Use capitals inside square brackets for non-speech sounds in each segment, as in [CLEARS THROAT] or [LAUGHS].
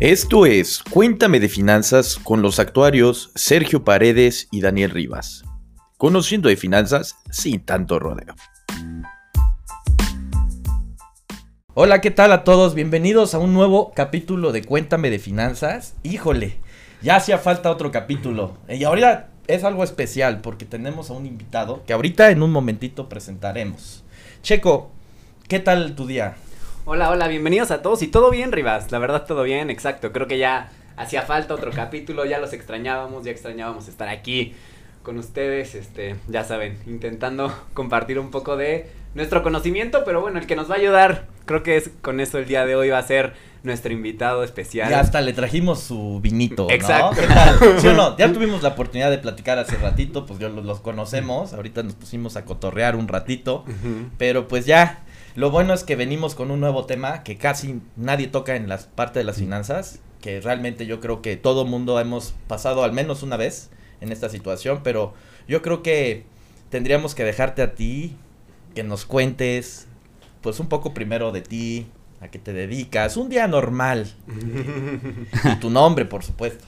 Esto es Cuéntame de Finanzas con los actuarios Sergio Paredes y Daniel Rivas. Conociendo de finanzas sin tanto rodeo. Hola, ¿qué tal a todos? Bienvenidos a un nuevo capítulo de Cuéntame de Finanzas. Híjole, ya hacía falta otro capítulo. Y ahorita es algo especial porque tenemos a un invitado que ahorita en un momentito presentaremos. Checo, ¿qué tal tu día? Hola, hola, bienvenidos a todos y todo bien, Rivas. La verdad, todo bien, exacto. Creo que ya hacía falta otro capítulo, ya los extrañábamos, ya extrañábamos estar aquí con ustedes, este, ya saben, intentando [LAUGHS] compartir un poco de nuestro conocimiento, pero bueno, el que nos va a ayudar, creo que es con eso el día de hoy va a ser nuestro invitado especial. Ya hasta le trajimos su vinito, ¿no? Exacto. ¿Qué tal? ¿Sí o no? [LAUGHS] Ya tuvimos la oportunidad de platicar hace ratito, pues yo los, los conocemos, ahorita nos pusimos a cotorrear un ratito, pero pues ya, lo bueno es que venimos con un nuevo tema que casi nadie toca en la parte de las finanzas, que realmente yo creo que todo mundo hemos pasado al menos una vez en esta situación, pero yo creo que tendríamos que dejarte a ti, que nos cuentes, pues un poco primero de ti, a qué te dedicas, un día normal, [LAUGHS] y tu nombre, por supuesto.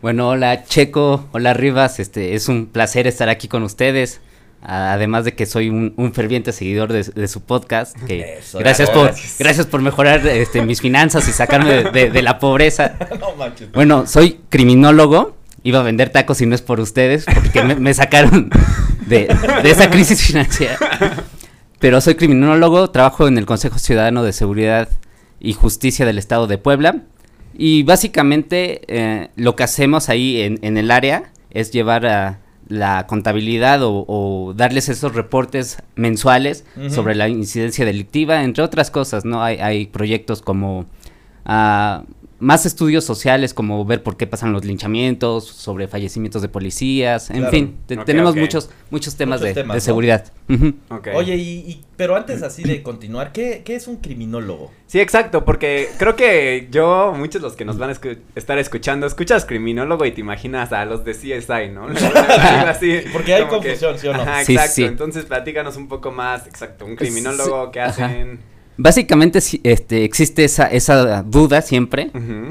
Bueno, hola Checo, hola Rivas, este es un placer estar aquí con ustedes. Además de que soy un, un ferviente seguidor de, de su podcast, que [LAUGHS] Eso, gracias por gracias. gracias por mejorar este, mis finanzas y sacarme de, de- de la pobreza. [LAUGHS] no manches. Bueno, soy criminólogo, iba a vender tacos y no es por ustedes, porque me, me sacaron de, de esa crisis financiera. Pero soy criminólogo, trabajo en el Consejo Ciudadano de Seguridad y Justicia del Estado de Puebla. Y básicamente eh, lo que hacemos ahí en, en el área es llevar a la contabilidad o, o darles esos reportes mensuales sobre la incidencia delictiva, entre otras cosas, ¿no? Hay, hay proyectos como ah, más estudios sociales, como ver por qué pasan los linchamientos, sobre fallecimientos de policías, en Claro. fin, te- tenemos muchos, muchos temas, Muchos de, temas, de ¿no? seguridad. Oye, y, y- pero antes así de [CLEARS THROAT] continuar, ¿qué, qué es un criminólogo? Sí, exacto, porque creo que yo, muchos de los que nos van a escu- estar escuchando, escuchas criminólogo y te imaginas a los de CSI, ¿no? [LAUGHS] Así, Porque hay que- confusión, ¿sí o no? Ajá, Sí, exacto, sí. entonces platícanos un poco más, exacto, un criminólogo, ¿qué Ajá. Básicamente este, existe esa, esa duda siempre.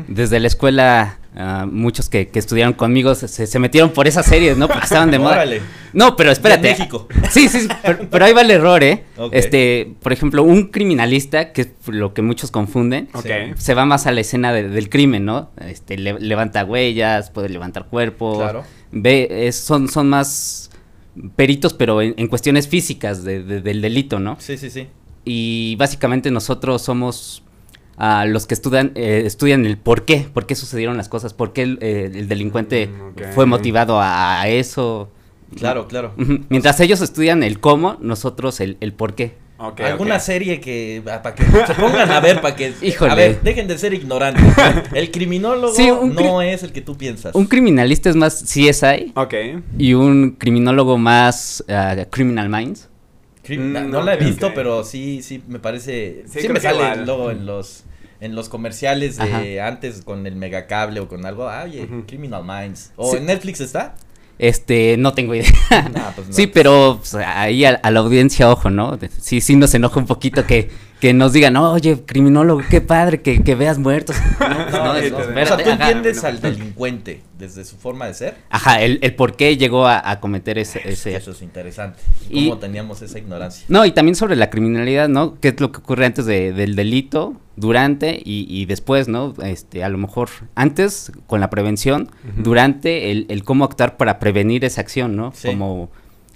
Desde la escuela, ah, muchos que, que estudiaron conmigo se, metieron por esas series, ¿no? Porque estaban de [LAUGHS] moda. Órale. No, pero espérate. De México. [LAUGHS] Sí, sí, sí, pero, pero ahí va el error, ¿eh? Este, por ejemplo, un criminalista, que es lo que muchos confunden, se va más a la escena de- del crimen, ¿no? Este, le- levanta huellas, puede levantar cuerpos. Claro. Ve, es- son, son más peritos, pero en, en cuestiones físicas de- de- del delito, ¿no? Sí, sí, sí. Y básicamente nosotros somos ah, los que estudian, eh, estudian el por qué, por qué sucedieron las cosas, por qué el, eh, el delincuente Mm, fue motivado a, a eso. Claro, claro. Mientras ellos estudian el cómo, nosotros el, el por qué. Ok, ¿Alguna serie que para que se pongan a ver para que [LAUGHS] Híjole. a ver, dejen de ser ignorantes. [LAUGHS] El criminólogo Sí, un cri- no es el que tú piensas. Un criminalista es más CSI Ok. y un criminólogo más ah, Criminal Minds. Mm, no, no la he visto, pero sí sí me parece Sí, me sale igual. luego en los en los comerciales de antes con el megacable o con algo, ah, oye. Criminal Minds. ¿O Sí. en Netflix está? Este, no tengo idea. Nah, [LAUGHS] pues no. Sí, pero pues, ahí a, a la audiencia, ojo, ¿no? Sí, sí nos enoja un poquito que, que nos digan, oye, criminólogo, qué padre que, que veas muertos. No, [LAUGHS] pues. O sea, tú ajá. entiendes al delincuente desde su forma de ser. Ajá, el, el por qué llegó a, a cometer ese, ese... Eso es interesante. Y- Cómo teníamos esa ignorancia. No, y también sobre la criminalidad, ¿no? ¿Qué es lo que ocurre antes de- del delito, durante y, y después, ¿no? Este, a lo mejor antes con la prevención, durante el, el cómo actuar para prevenir esa acción, ¿no? Sí. Como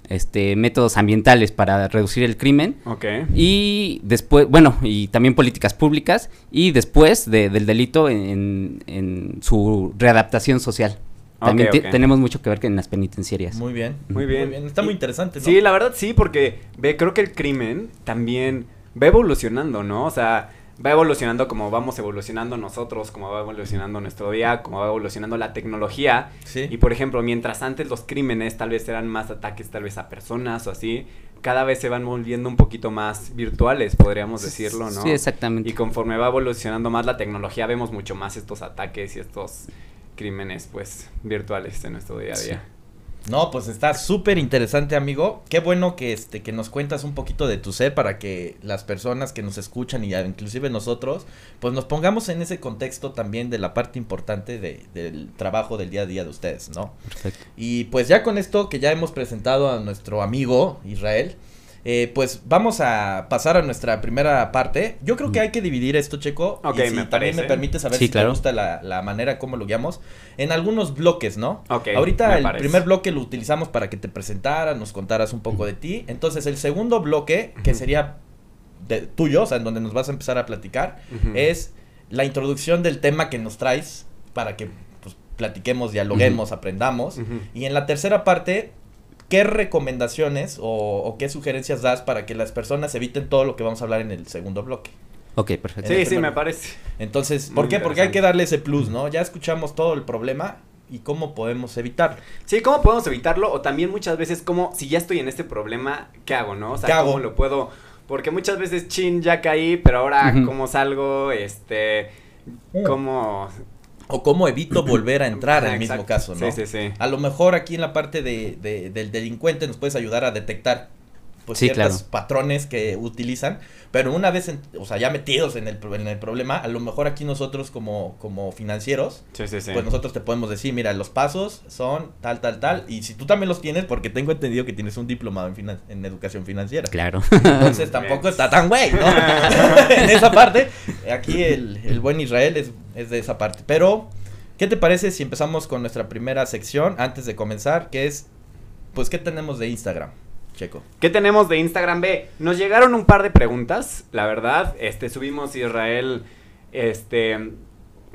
este métodos ambientales para reducir el crimen Ok. y después, bueno, y también políticas públicas y después de- del delito en, en su readaptación social. También tenemos mucho que ver que en las penitenciarias. Muy bien. Muy bien. Está muy interesante, ¿no? Sí, la verdad sí, porque ve, creo que el crimen también va evolucionando, ¿no? O sea, va evolucionando como vamos evolucionando nosotros, como va evolucionando nuestro día, como va evolucionando la tecnología. Sí. Y por ejemplo, mientras antes los crímenes tal vez eran más ataques tal vez a personas o así, cada vez se van volviendo un poquito más virtuales, podríamos decirlo, ¿no? Sí, exactamente. Y conforme va evolucionando más la tecnología, vemos mucho más estos ataques y estos crímenes, pues, virtuales en nuestro día a Sí. No, pues está súper interesante, amigo. Qué bueno que este que nos cuentas un poquito de tu ser para que las personas que nos escuchan y inclusive nosotros, pues nos pongamos en ese contexto también de la parte importante de, del trabajo del día a día de ustedes, ¿no? Perfecto. Y pues ya con esto que ya hemos presentado a nuestro amigo Israel, eh, pues vamos a pasar a nuestra primera parte. Yo creo que hay que dividir esto, Checo. Ok, y si me también me permite saber Sí, si claro. te gusta la, la manera como lo guiamos. En algunos bloques, ¿no? Ok, Ahorita me el parece. primer bloque lo utilizamos para que te presentaras, nos contaras un poco de ti. Entonces el segundo bloque, que sería de, tuyo, o sea, en donde nos vas a empezar a platicar, es la introducción del tema que nos traes para que pues, platiquemos, dialoguemos, aprendamos. Y en la tercera parte, ¿qué recomendaciones o, o qué sugerencias das para que las personas eviten todo lo que vamos a hablar en el segundo bloque? Ok, perfecto. Sí, sí, me parece. Entonces, Muy ¿por qué? Porque hay que darle ese plus, ¿no? Ya escuchamos todo el problema y cómo podemos evitarlo. Sí, ¿cómo podemos evitarlo? O también muchas veces, como si ya estoy en este problema, ¿qué hago, no? O sea, ¿Qué hago? ¿cómo lo puedo? Porque muchas veces, chin, ya caí, pero ahora. ¿cómo salgo? Este, ¿cómo? O cómo evito [CLEARS THROAT] volver a entrar en Ah, el mismo exacto. caso, ¿no? Sí, sí, sí. A lo mejor aquí en la parte de, de- del delincuente nos puedes ayudar a detectar pues Sí, ciertos claro. patrones que utilizan, pero una vez, en- o sea, ya metidos en el, en el problema, a lo mejor aquí nosotros como, como financieros, Sí, sí, sí. pues nosotros te podemos decir, mira, los pasos son tal, tal, tal, y si tú también los tienes, porque tengo entendido que tienes un diplomado en, finan- en educación financiera. Claro. Entonces tampoco está tan güey, ¿no? [LAUGHS] en esa parte, aquí el, el buen Israel es, es de esa parte. Pero, ¿qué te parece si empezamos con nuestra primera sección antes de comenzar? Que es, pues, ¿qué tenemos de Instagram, Checo? ¿Qué tenemos de Instagram B? Nos llegaron un par de preguntas, la verdad. Este, subimos Israel, este,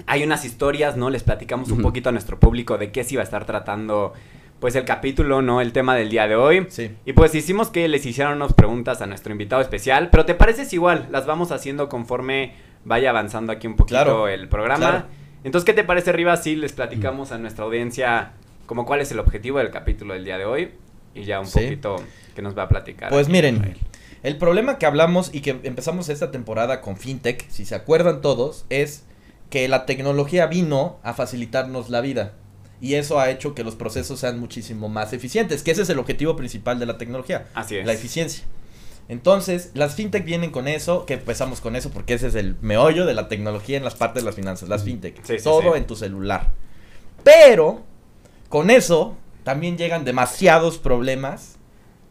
hay unas historias, ¿no? Les platicamos un poquito a nuestro público de qué se iba a estar tratando, pues, el capítulo, ¿no? El tema del día de hoy. Sí. Y pues hicimos que les hicieran unas preguntas a nuestro invitado especial, pero ¿te parece igual? Las vamos haciendo conforme vaya avanzando aquí un poquito Claro, el programa. claro. Entonces, ¿qué te parece, Rivas, si les platicamos a nuestra audiencia como cuál es el objetivo del capítulo del día de hoy? Y ya un Sí. poquito que nos va a platicar. Pues miren, Israel. el problema que hablamos y que empezamos esta temporada con FinTech, si se acuerdan todos, es que la tecnología vino a facilitarnos la vida. Y eso ha hecho que los procesos sean muchísimo más eficientes, que ese es el objetivo principal de la tecnología. Así es. la eficiencia. Entonces, las fintech vienen con eso, que empezamos con eso porque ese es el meollo de la tecnología en las partes de las finanzas, las fintech. Sí, sí, todo sí. en tu celular. Pero, con eso, también llegan demasiados problemas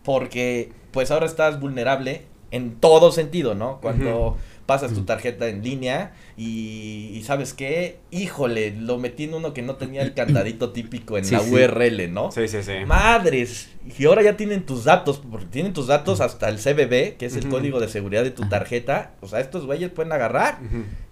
porque, pues ahora estás vulnerable en todo sentido, ¿no? Cuando. Pasas tu tarjeta en línea y, y ¿sabes qué? Híjole, lo metí en uno que no tenía el candadito típico en Sí, la sí. URL, ¿no? Sí, sí, sí. Madres. Y ahora ya tienen tus datos, porque tienen tus datos hasta el CBB, que es el código de seguridad de tu tarjeta. O sea, estos güeyes pueden agarrar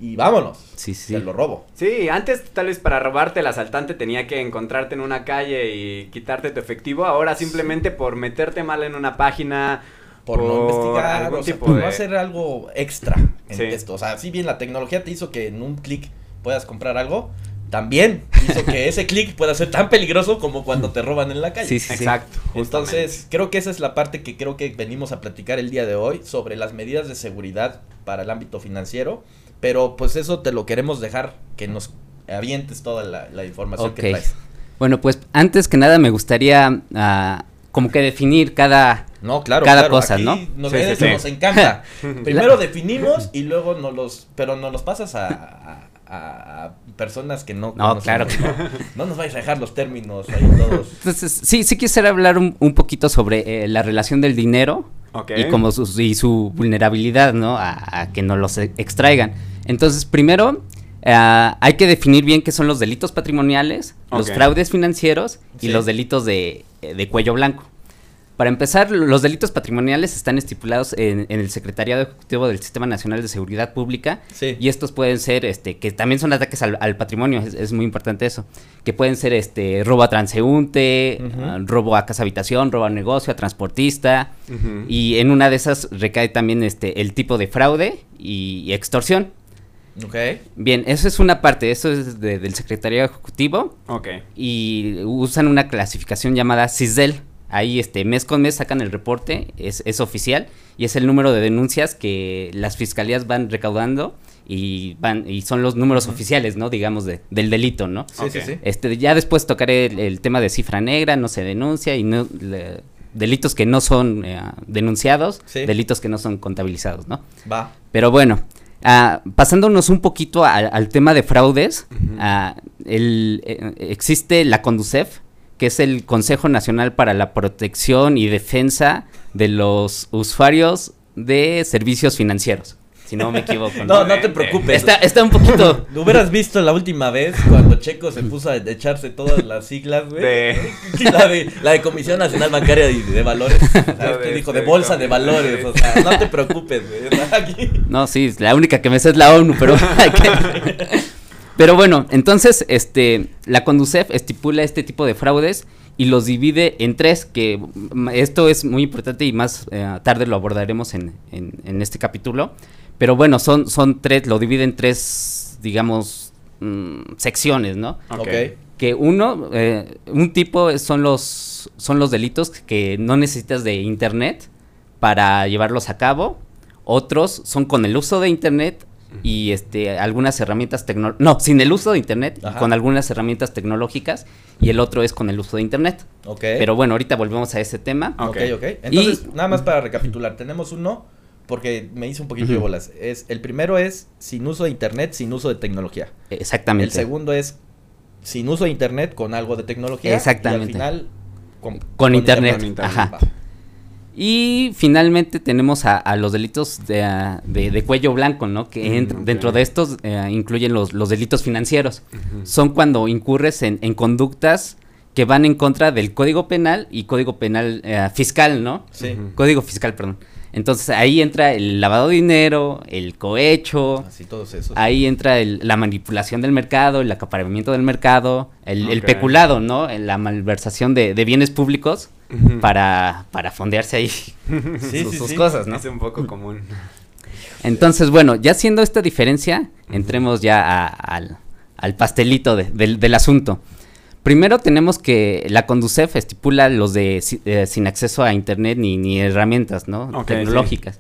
y vámonos. Sí, sí. Te lo robo. Sí, antes tal vez para robarte el asaltante tenía que encontrarte en una calle y quitarte tu efectivo. Ahora simplemente por meterte mal en una página. Por, no investigar, algún o sea, tipo por de- no hacer algo extra en Sí. esto. O sea, si bien la tecnología te hizo que en un clic puedas comprar algo, también hizo que ese [LAUGHS] clic pueda ser tan peligroso como cuando te roban en la calle. Sí, sí, sí. Exacto. Entonces, creo que esa es la parte que creo que venimos a platicar el día de hoy sobre las medidas de seguridad para el ámbito financiero. Pero pues eso te lo queremos dejar que nos avientes toda la, la información Ok. que traes. Bueno, pues antes que nada me gustaría ah, como que definir cada... No, claro, Cada claro, cosa, aquí ¿no? Nos, Sí, sí, eso sí. nos encanta. [LAUGHS] Primero definimos y luego nos los, pero nos los pasas a, a- a- a personas que no. No, claro que ¿no? [LAUGHS] No nos vais a dejar los términos ahí todos. Entonces, sí, sí quisiera hablar un, un poquito sobre eh, la relación del dinero y como su, y su vulnerabilidad, ¿no? A, a que no los e- extraigan. Entonces, primero, ah, hay que definir bien qué son los delitos patrimoniales, los fraudes financieros y Sí. los delitos de, eh, de cuello blanco. Para empezar, los delitos patrimoniales están estipulados en, en el Secretariado Ejecutivo del Sistema Nacional de Seguridad Pública Sí. y estos pueden ser, este, que también son ataques al, al patrimonio, es, es muy importante eso, que pueden ser, este, robo a transeúnte, robo a casa habitación, robo a negocio, a transportista, y en una de esas recae también, este, el tipo de fraude y, y extorsión. Ok. Bien, eso es una parte, eso es de- del Secretariado Ejecutivo Ok. y usan una clasificación llamada CISDEL. Ahí este mes con mes sacan el reporte, es, es oficial y es el número de denuncias que las fiscalías van recaudando y van y son los números oficiales, ¿no? Digamos de, del delito, ¿no? Sí, sí, sí. Este, ya después tocaré el, el tema de cifra negra, no se denuncia y no le- delitos que no son eh, denunciados, Sí. delitos que no son contabilizados, ¿no? Va. Pero bueno, ah, pasándonos un poquito al, al tema de fraudes, ah, el, eh, existe la CONDUCEF, que es el Consejo Nacional para la Protección y Defensa de los Usuarios de Servicios Financieros, si no me equivoco. [LAUGHS] No, no te preocupes. Está, está un poquito... [LAUGHS] Lo hubieras visto la última vez cuando Checo se puso a echarse todas las siglas, güey. De- [LAUGHS] Sí, La de, la de Comisión Nacional Bancaria de, de Valores. ¿Sabes La qué de dijo? De bolsa de valores. O sea, no te preocupes, güey. No, sí, la única que me sé es la ONU, pero hay que- Pero bueno, entonces, este, la Conducef estipula este tipo de fraudes y los divide en tres, que mm, esto es muy importante y más eh, tarde lo abordaremos en, en- en este capítulo. Pero bueno, son, son tres, lo divide en tres, digamos, mm, secciones, ¿no? Ok. Que uno, eh, un tipo son los, son los delitos que no necesitas de internet para llevarlos a cabo. Otros son con el uso de internet y este algunas herramientas tecnológicas. No, sin el uso de internet y con algunas herramientas tecnológicas. Y el otro es con el uso de internet. Ok. Pero bueno, ahorita volvemos a ese tema. Ok, Ok. Entonces, Y- nada más para recapitular, tenemos uno porque me hizo un poquito de bolas. Es, el primero es sin uso de internet, sin uso de tecnología. Exactamente. El segundo es sin uso de internet con algo de tecnología. Exactamente. Y al final con, Con internet, Con internet, ajá. Y finalmente tenemos a, a los delitos de, de- de cuello blanco, ¿no? Que Mm, dentro de estos eh, incluyen los, los delitos financieros. Son cuando incurres en, en conductas que van en contra del Código Penal y Código Penal eh, Fiscal, ¿no? Sí. Código Fiscal, perdón. Entonces ahí entra el lavado de dinero, el cohecho, Así todos esos. ahí entra el- la manipulación del mercado, el acaparamiento del mercado, el, peculado, ¿no? La malversación de, de bienes públicos Para, para fondearse ahí [LAUGHS] Sí, sus, sí, sus sí. cosas, ¿no? Es un poco común. Entonces, bueno, ya haciendo esta diferencia, entremos ya a- al, al pastelito de- del, del asunto. Primero tenemos que la Conducef estipula los de eh, sin acceso a internet ni, ni herramientas, ¿no? Tecnológicas.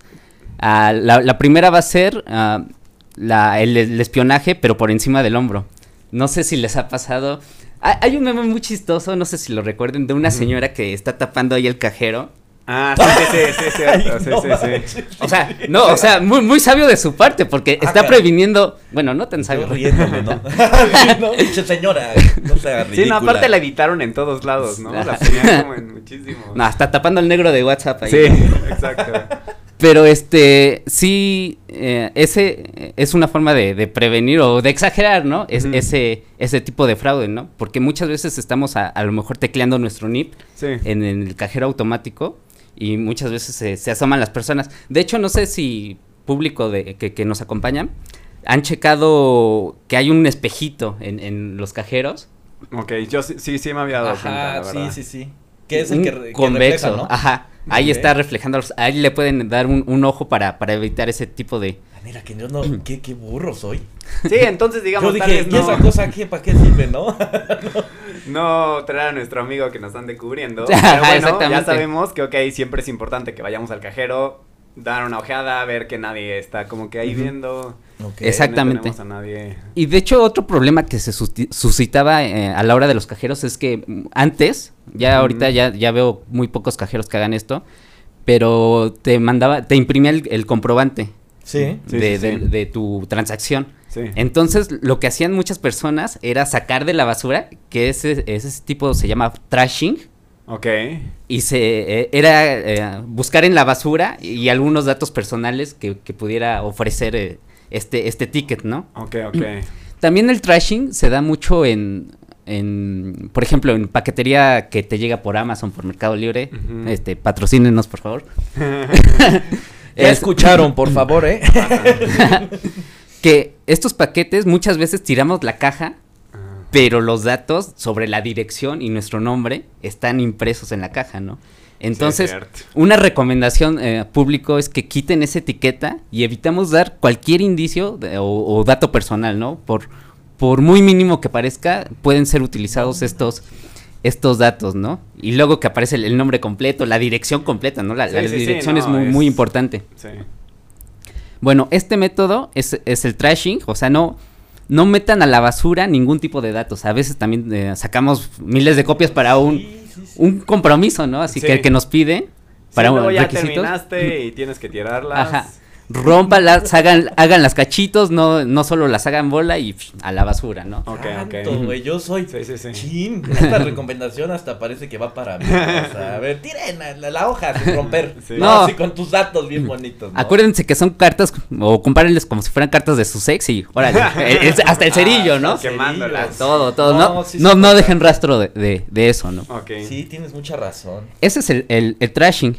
Ah, la, la primera va a ser ah, la- el, el espionaje, pero por encima del hombro. No sé si les ha pasado. Hay, un meme muy chistoso, no sé si lo recuerden, de una señora que está tapando ahí el cajero. Ah, sí, sí, sí, sí, sí, [LAUGHS] Ay, sí, no sí, sí. O sea, no, o sea, muy, muy sabio de su parte, porque Ah, está previniendo, bueno, no tan Yo sabio. riéndome, ¿no? [LAUGHS] no, señora, no sea Sí, no, aparte la editaron en todos lados, ¿no? La ponían como en muchísimos. No, hasta tapando el negro de WhatsApp ahí. Sí, exacto. Pero este, sí, eh, ese eh, es una forma de, de prevenir o de exagerar, ¿no? Es, ese, ese tipo de fraude, ¿no? Porque muchas veces estamos a, a lo mejor tecleando nuestro NIP Sí. en, en el cajero automático y muchas veces se, se asoman las personas. De hecho, no sé si público de, que, que nos acompaña han checado que hay un espejito en, en los cajeros. Ok, yo sí, sí, sí me había dado cuenta, Ajá, la sí, verdad. sí, sí. Que es el que, que convexo, refleja, ¿no? ajá. Ahí está reflejando, ahí le pueden dar un, un ojo para, para evitar ese tipo de... Ah, Mira, que yo no, qué, qué burro soy. Sí, entonces digamos, yo tal dije, vez ¿y esa no, cosa qué, para qué sirve, no? [LAUGHS] no traer a nuestro amigo que nos están descubriendo. [LAUGHS] Pero bueno, ya sabemos que, ok, siempre es importante que vayamos al cajero, dar una ojeada, ver que nadie está como que ahí viendo. Exacto. Exactamente. No a nadie. Y de hecho otro problema que se suscitaba eh, a la hora de los cajeros es que mm, antes, ya ahorita ya, ya veo muy pocos cajeros que hagan esto, pero te mandaba, te imprimía el, el comprobante Sí. De, sí, de- sí. de tu transacción. Sí. Entonces, lo que hacían muchas personas era sacar de la basura, que ese, ese tipo se llama trashing, Ok. y se eh, era eh, buscar en la basura y algunos datos personales que, que pudiera ofrecer eh, este, este ticket, ¿no? Ok, ok. [CLEARS THROAT] También el trashing se da mucho en, en, por ejemplo, en paquetería que te llega por Amazon, por Mercado Libre. Este, patrocínenos, por favor. [LAUGHS] Ya Es- escucharon, por [CLEARS THROAT] favor, ¿eh? [LAUGHS] que estos paquetes muchas veces tiramos la caja, pero los datos sobre la dirección y nuestro nombre están impresos en la caja, ¿no? Entonces, sí, una recomendación eh, público es que quiten esa etiqueta y evitamos dar cualquier indicio de- o, o dato personal, ¿no? Por, por muy mínimo que parezca, pueden ser utilizados estos, estos datos, ¿no? Y luego que aparece el, el nombre completo, la dirección completa, ¿no? La, Sí, la sí, sí, dirección no, es muy, es- muy importante. Sí. Bueno, este método es, es el trashing, o sea, no, no metan a la basura ningún tipo de datos. A veces también eh, sacamos miles de copias para un, Sí, sí, sí. un compromiso, ¿no? Así Sí. que, que nos pide para un ya requisitos. terminaste y tienes que tirarlas. Ajá. Rómpalas, hagan, hagan las cachitos, no, no solo las hagan bola y a la basura, ¿no? Ok, Tanto, ok. güey, yo soy Sí, sí, sí. chin. [LAUGHS] Esta recomendación hasta parece que va para mí. O sea, a ver, tiren la, la hoja sin romper. [LAUGHS] Sí. No, así con tus datos bien bonitos. ¿no? Acuérdense que son cartas, o compárenles como si fueran cartas de su sex y órale, [LAUGHS] el- el- hasta el cerillo, ¿no? Ah, Quemándolas. Todo, todo, no, no, sí, no, dejen rastro de, de- de eso, ¿no? Ok. Sí, tienes mucha razón. Ese es el, el- el trashing.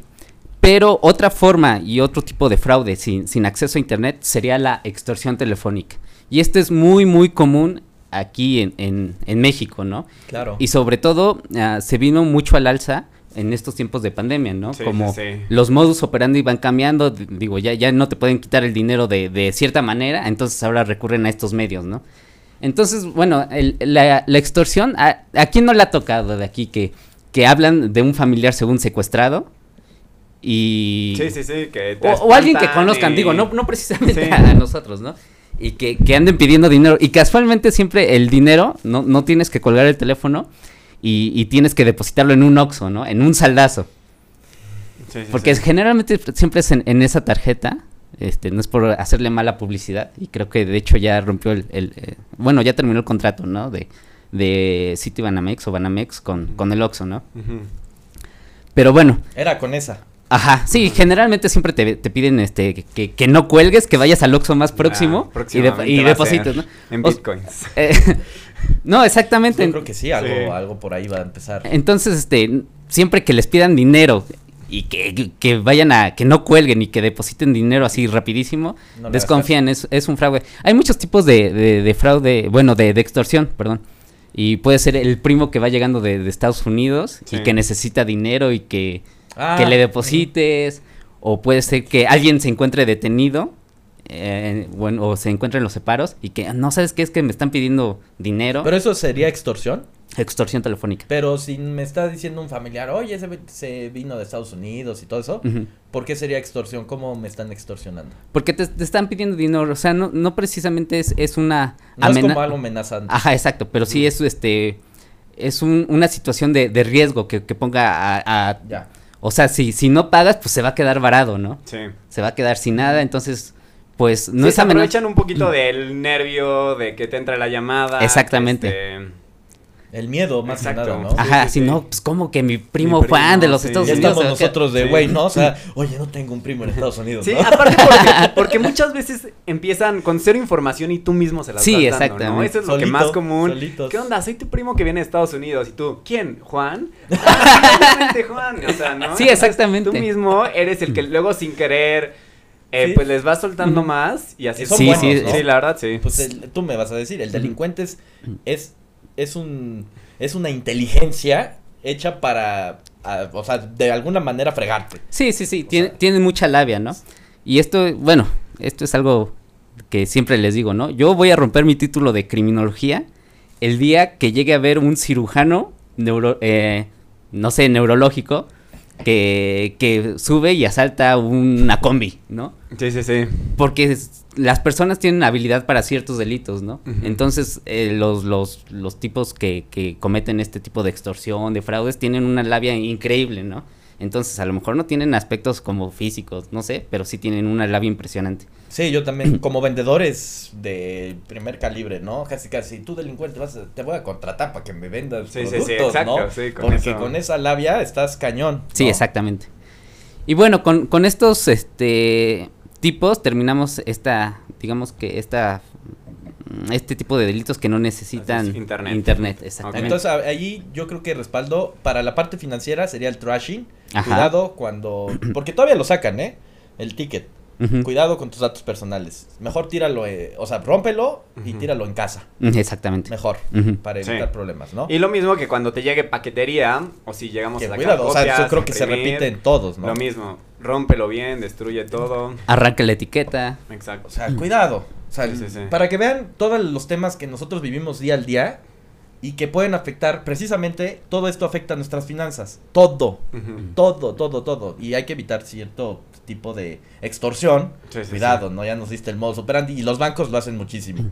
Pero otra forma y otro tipo de fraude sin, sin acceso a internet sería la extorsión telefónica. Y esto es muy, muy común aquí en, en- en México, ¿no? Claro. Y sobre todo ah, se vino mucho al alza en estos tiempos de pandemia, ¿no? Sí, Como sí, sí. los modus operandi van cambiando, digo, ya, ya no te pueden quitar el dinero de, de cierta manera, entonces ahora recurren a estos medios, ¿no? Entonces, bueno, el- la, la extorsión, ¿a, a quién no le ha tocado de aquí que, que hablan de un familiar según secuestrado? Y... Sí, sí, sí. Que te O, o alguien que conozcan, y- digo, no, no precisamente Sí. a nosotros, ¿no? Y que, que anden pidiendo dinero. Y casualmente siempre el dinero, no, no tienes que colgar el teléfono y, y tienes que depositarlo en un Oxxo, ¿no? En un saldazo. Sí, sí, Porque sí. generalmente siempre es en, en esa tarjeta. Este, no es por hacerle mala publicidad. Y creo que de hecho ya rompió el. el, eh, bueno, ya terminó el contrato, ¿no? De, de City Banamex o Banamex con, con el Oxxo, ¿no? Pero bueno, Era con esa. Ajá, sí, generalmente siempre te, te piden este que, que- que no cuelgues, que vayas al Oxxo más próximo Ah, y, de- próximamente y a deposites, ¿no? En O- bitcoins. [LAUGHS] Eh, no, exactamente. Yo creo que sí, algo, Sí. algo por ahí va a empezar. Entonces, este, siempre que les pidan dinero y que, que vayan a, que no cuelguen y que depositen dinero así rapidísimo, No desconfían, es, es un fraude. Hay muchos tipos de, de- de fraude, bueno, de, de extorsión, perdón. Y puede ser el primo que va llegando de, de Estados Unidos Sí. y que necesita dinero y que, Ah, que le deposites, o puede ser que alguien se encuentre detenido, eh, bueno, o se encuentre en los separos y que no sabes qué es que me están pidiendo dinero, Pero eso sería extorsión. extorsión telefónica. Pero si me está diciendo un familiar, oye, ese se vino de Estados Unidos y todo eso. ¿por qué sería extorsión? ¿Cómo me están extorsionando? Porque te, te están pidiendo dinero, o sea, no, no precisamente es, es una No es como algo amenazante. Ajá, exacto, pero sí es este es un- una situación de, de riesgo que, que ponga a, a- Ya. O sea, si, si no pagas, pues se va a quedar varado, ¿no? Sí. Se va a quedar sin nada, entonces, pues no Sí, es se aprovechan un poquito del nervio de que te entra la llamada. Exactamente. este, El miedo, más que Exacto. nada, ¿no? Ajá, sí, si sí. no, pues como que mi primo, primo, Juan de los sí. Estados Ya Unidos. estamos se va a quedar- nosotros de Sí. güey, ¿no? O sea, oye, no tengo un primo en Estados Unidos, Sí, ¿no? aparte [LAUGHS] porque, porque muchas veces empiezan con cero información y tú mismo se las Sí, vas dando, ¿no? exactamente. Eso es lo que más común. solitos. ¿Qué onda? Soy tu primo que viene de Estados Unidos. ¿Y tú? ¿Quién? ¿Juan? [LAUGHS] Ah, Juan. O sea, ¿no? Sí, Entonces, exactamente. Tú mismo eres el que luego sin querer, eh, Sí. pues les vas soltando más y así son Sí, buenos, sí, ¿no? Sí, la verdad, sí. Pues el- tú me vas a decir, el delincuente es, es, es un, es una inteligencia hecha para, a- o sea, de alguna manera fregarte. Sí, sí, sí, sea- tienen mucha labia, ¿no? Y esto, bueno, esto es algo que siempre les digo, ¿no? Yo voy a romper mi título de criminología el día que llegue a ver un cirujano, neuro, eh, no sé, neurológico, que, que sube y asalta una combi, ¿no? Sí, sí, sí. Porque es- las personas tienen habilidad para ciertos delitos, ¿no? Entonces, eh, los, los, los tipos que, que cometen este tipo de extorsión, de fraudes, tienen una labia increíble, ¿no? Entonces, a lo mejor no tienen aspectos como físicos, no sé, pero sí tienen una labia impresionante. Sí, yo también, [CLEARS THROAT] como vendedores de primer calibre, ¿no? Casi, casi, tú delincuente, vas a- te voy a contratar para que me vendas Sí, sí, sí, productos, exacto, ¿no? sí, con Porque eso. con esa labia estás cañón. Sí, ¿no? exactamente. Y bueno, con, con estos este, tipos terminamos esta, digamos que esta, este tipo de delitos que no necesitan internet. internet, exactamente. Entonces a- ahí yo creo que respaldo para la parte financiera sería el trashing. Ajá. Cuidado cuando, [CLEARS THROAT] porque todavía lo sacan, ¿eh? El ticket. Cuidado con tus datos personales. Mejor tíralo, eh, o sea, rómpelo y tíralo en casa. Exactamente. Mejor, para Sí. evitar problemas, ¿no? Y lo mismo que cuando te llegue paquetería, o si llegamos Que a sacar cuidado, o sea, yo creo que se repite en todos, ¿no? Lo mismo, rómpelo bien, destruye todo. Arranca la etiqueta. Exacto. O sea, cuidado. O sea, Sí, sí, sí. para que vean todos los temas que nosotros vivimos día al día y que pueden afectar, precisamente, todo esto afecta a nuestras finanzas. Todo. Todo, todo, todo. Y hay que evitar cierto tipo de extorsión, Sí, sí, cuidado, ¿no? Ya nos diste el modo operandi y los bancos lo hacen muchísimo.